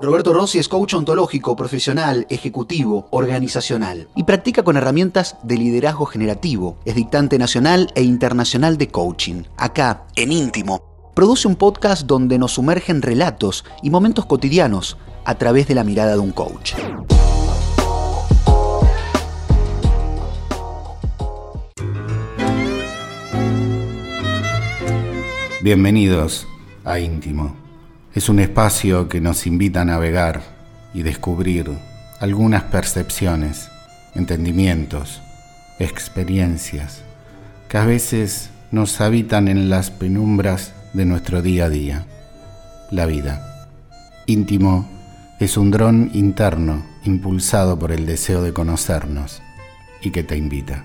Roberto Rossi es coach ontológico, profesional, ejecutivo, organizacional y practica con herramientas de liderazgo generativo. Es dictante nacional e internacional de coaching. Acá, en íntimo, produce un podcast donde nos sumergen relatos y momentos cotidianos a través de la mirada de un coach. Bienvenidos a Íntimo. Es un espacio que nos invita a navegar y descubrir algunas percepciones, entendimientos, experiencias que a veces nos habitan en las penumbras de nuestro día a día, la vida. Íntimo es un dron interno impulsado por el deseo de conocernos y que te invita.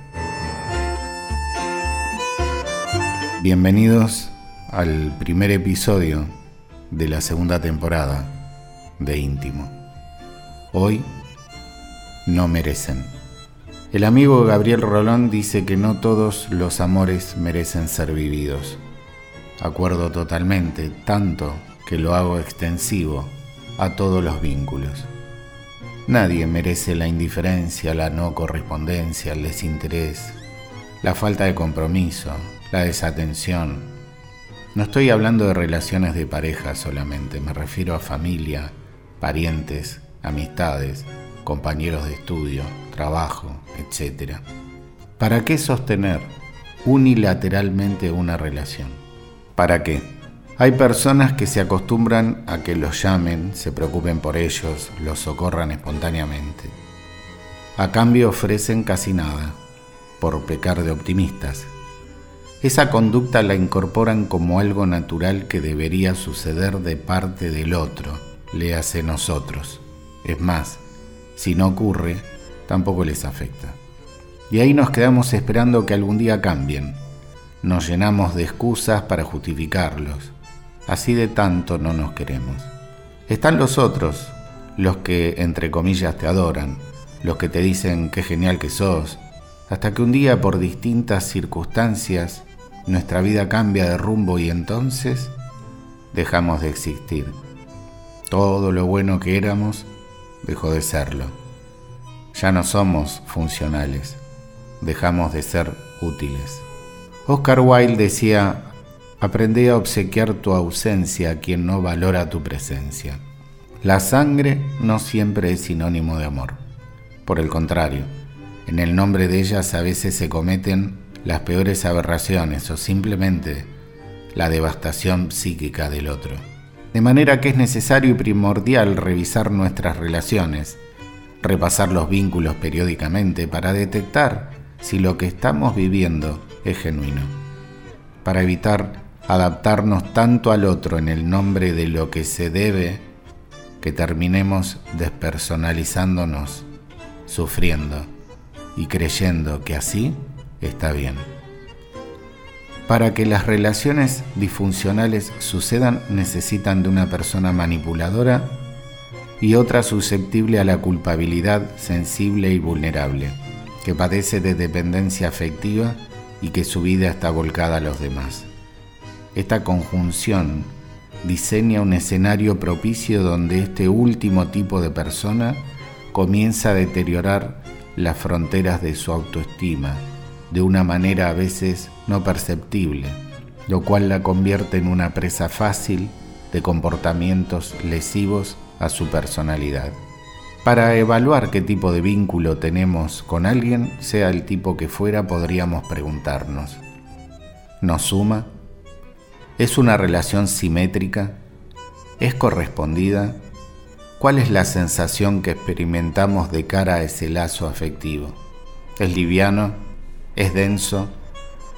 Bienvenidos al primer episodio de la segunda temporada de Íntimo. Hoy no merecen. El amigo Gabriel Rolón dice que no todos los amores merecen ser vividos. Acuerdo totalmente, tanto que lo hago extensivo a todos los vínculos. Nadie merece la indiferencia, la no correspondencia, el desinterés, la falta de compromiso, la desatención, no estoy hablando de relaciones de pareja solamente, me refiero a familia, parientes, amistades, compañeros de estudio, trabajo, etc. ¿Para qué sostener unilateralmente una relación? ¿Para qué? Hay personas que se acostumbran a que los llamen, se preocupen por ellos, los socorran espontáneamente. A cambio ofrecen casi nada, por pecar de optimistas, esa conducta la incorporan como algo natural que debería suceder de parte del otro, le hace nosotros. Es más, si no ocurre, tampoco les afecta. Y ahí nos quedamos esperando que algún día cambien. Nos llenamos de excusas para justificarlos. Así de tanto no nos queremos. Están los otros, los que entre comillas te adoran, los que te dicen qué genial que sos, hasta que un día por distintas circunstancias nuestra vida cambia de rumbo y entonces dejamos de existir. Todo lo bueno que éramos dejó de serlo. Ya no somos funcionales, dejamos de ser útiles. Oscar Wilde decía, aprende a obsequiar tu ausencia a quien no valora tu presencia. La sangre no siempre es sinónimo de amor. Por el contrario, en el nombre de ellas a veces se cometen las peores aberraciones o simplemente la devastación psíquica del otro. De manera que es necesario y primordial revisar nuestras relaciones, repasar los vínculos periódicamente para detectar si lo que estamos viviendo es genuino, para evitar adaptarnos tanto al otro en el nombre de lo que se debe que terminemos despersonalizándonos, sufriendo y creyendo que así está bien. Para que las relaciones disfuncionales sucedan necesitan de una persona manipuladora y otra susceptible a la culpabilidad, sensible y vulnerable, que padece de dependencia afectiva y que su vida está volcada a los demás. Esta conjunción diseña un escenario propicio donde este último tipo de persona comienza a deteriorar las fronteras de su autoestima, de una manera a veces no perceptible, lo cual la convierte en una presa fácil de comportamientos lesivos a su personalidad. Para evaluar qué tipo de vínculo tenemos con alguien, sea el tipo que fuera, podríamos preguntarnos, ¿nos suma? ¿Es una relación simétrica? ¿Es correspondida? ¿Cuál es la sensación que experimentamos de cara a ese lazo afectivo? ¿Es liviano? Es denso,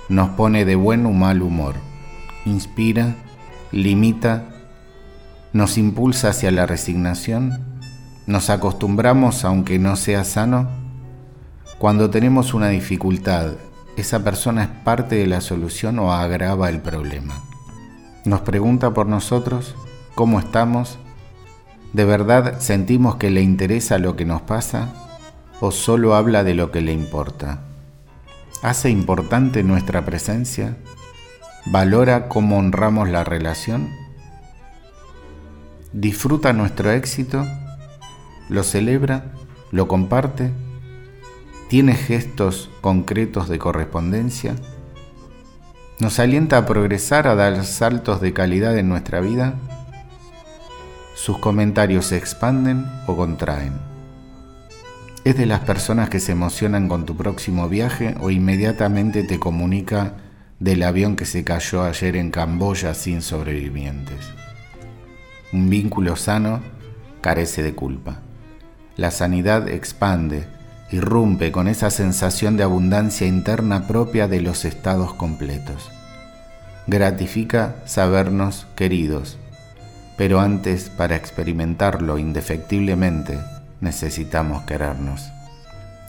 nos pone de buen o mal humor, inspira, limita, nos impulsa hacia la resignación, nos acostumbramos aunque no sea sano. Cuando tenemos una dificultad, esa persona es parte de la solución o agrava el problema. Nos pregunta por nosotros, ¿cómo estamos? ¿De verdad sentimos que le interesa lo que nos pasa? ¿O solo habla de lo que le importa? Hace importante nuestra presencia, valora cómo honramos la relación. disfruta nuestro éxito, lo celebra, lo comparte, tiene gestos concretos de correspondencia, nos alienta a progresar, a dar saltos de calidad en nuestra vida, sus comentarios se expanden o contraen. Es de las personas que se emocionan con tu próximo viaje o inmediatamente te comunica del avión que se cayó ayer en Camboya sin sobrevivientes. Un vínculo sano carece de culpa. La sanidad expande, irrumpe con esa sensación de abundancia interna propia de los estados completos. Gratifica sabernos queridos, pero antes para experimentarlo indefectiblemente necesitamos querernos.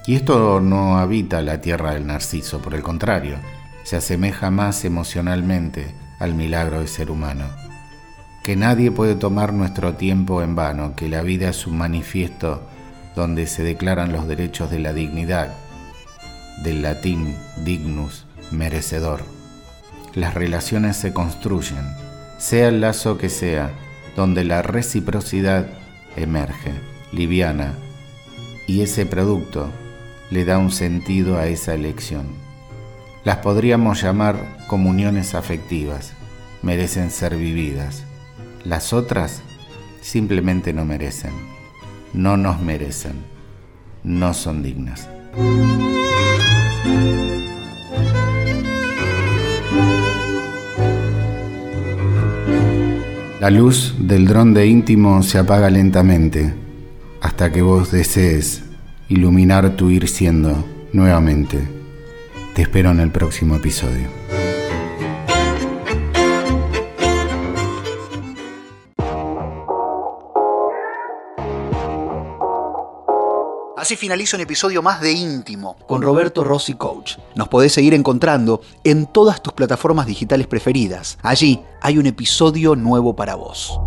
Y esto no habita la tierra del narciso, por el contrario, se asemeja más emocionalmente al milagro del ser humano. Que nadie puede tomar nuestro tiempo en vano, que la vida es un manifiesto donde se declaran los derechos de la dignidad, del latín dignus, merecedor. Las relaciones se construyen, sea el lazo que sea, donde la reciprocidad emerge, liviana, y ese producto le da un sentido a esa elección. Las podríamos llamar comuniones afectivas, merecen ser vividas. Las otras simplemente no merecen no nos merecen, no son dignas. La luz del dron de íntimo se apaga lentamente hasta que vos desees iluminar tu ir siendo nuevamente. Te espero en el próximo episodio. Así finaliza un episodio más de Íntimo con Roberto Rossi Coach. Nos podés seguir encontrando en todas tus plataformas digitales preferidas. Allí hay un episodio nuevo para vos.